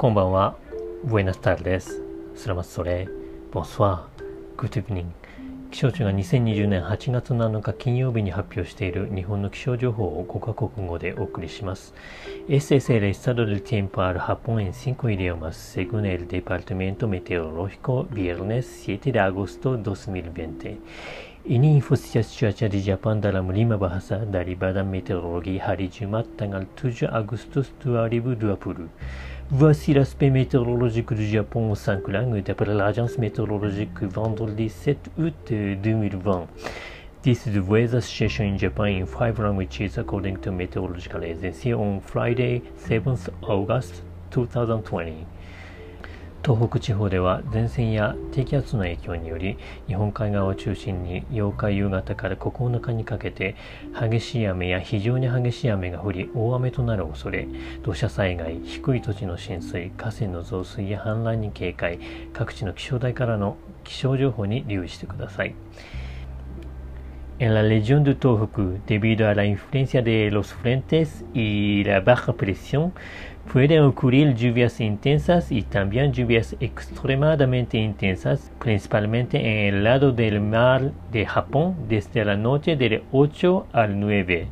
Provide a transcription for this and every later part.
こんばんは。ブエナスタールです。スラマスソレイ。ボンスワー。グッドイブニング。気象庁が2020年8月7日金曜日に発表している日本の気象情報を5カ国語でお送りします。SSL estado del tiempo al Japón en 5 idiomas según el Departamento Meteorológico viernes 7 de agosto 2020. イニンフォスシャスチュアチャディジャパンダラムリマバハサダリバダメテロロギーハリジュマタガルトゥジュアグストストゥアリブドゥアプル Voici l'aspect météorologique du Japon au 5 langues d'après l'agence météorologique vendredi 7 août 2020. This is the weather situation in Japan in five languages according to Meteorological Agency on Friday 7th August 2020. 東北地方では前線や低気圧の影響により日本海側を中心に8日夕方から9日にかけて激しい雨や非常に激しい雨が降り大雨となる恐れ土砂災害低い土地の浸水河川の増水や氾濫に警戒各地の気象台からの気象情報に留意してください。En la región de Tohoku, debido a la influencia de los frentes y la baja presión, pueden ocurrir lluvias intensas y también lluvias extremadamente intensas, principalmente en el lado del mar de Japón desde la noche del 8 al 9.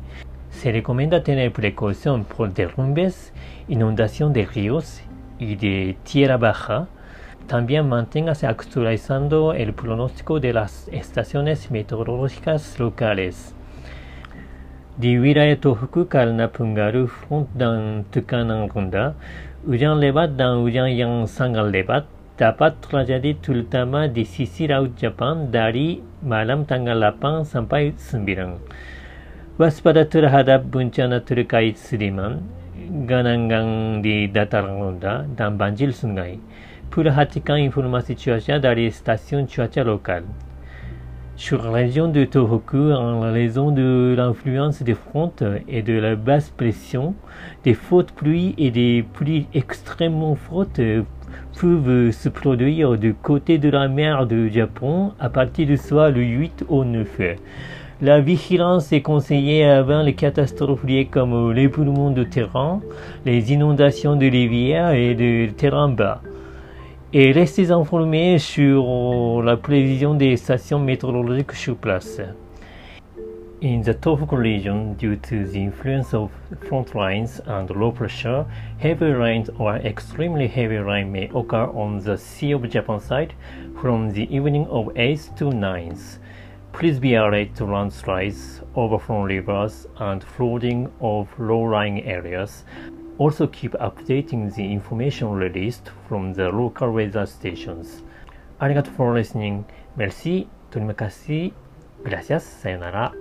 Se recomienda tener precaución por derrumbes, inundación de ríos y de tierra baja, también manténgase actualizando el pronóstico de las estaciones meteorológicas locales. Di wilayah Tohoku karena pengaruh front dan tekanan rendah, hujan lebat dan hujan yang sangat lebat dapat terjadi terutama di sisi laut dari malam tanggal 8 sampai 9. Waspada terhadap bencana terkait sediman, genangan di dataran dan banjir sungai. Purhatikan informasi cuaca dari stasiun cuaca lokal. Sur la région de Tohoku, en raison de l'influence des fronts et de la basse pression, des fortes pluies et des pluies extrêmement fortes peuvent se produire du côté de la mer du Japon à partir du soir le 8 au 9. La vigilance est conseillée avant les catastrophes liées comme l'éboulement de terrain, les inondations de rivières et de terrain bas et restez informés sur euh, la prévision des stations météorologiques sur place. In the Tohoku region, due to the influence of front lines and low pressure, heavy rains or extremely heavy rain may occur on the Sea of Japan side from the evening of 8th to 9th. Please be alert to landslides, overflown rivers, and flooding of low-lying areas, also keep updating the information released from the local weather stations. ありがとう for listening. Merci. Terima kasih. Gracias. さよなら。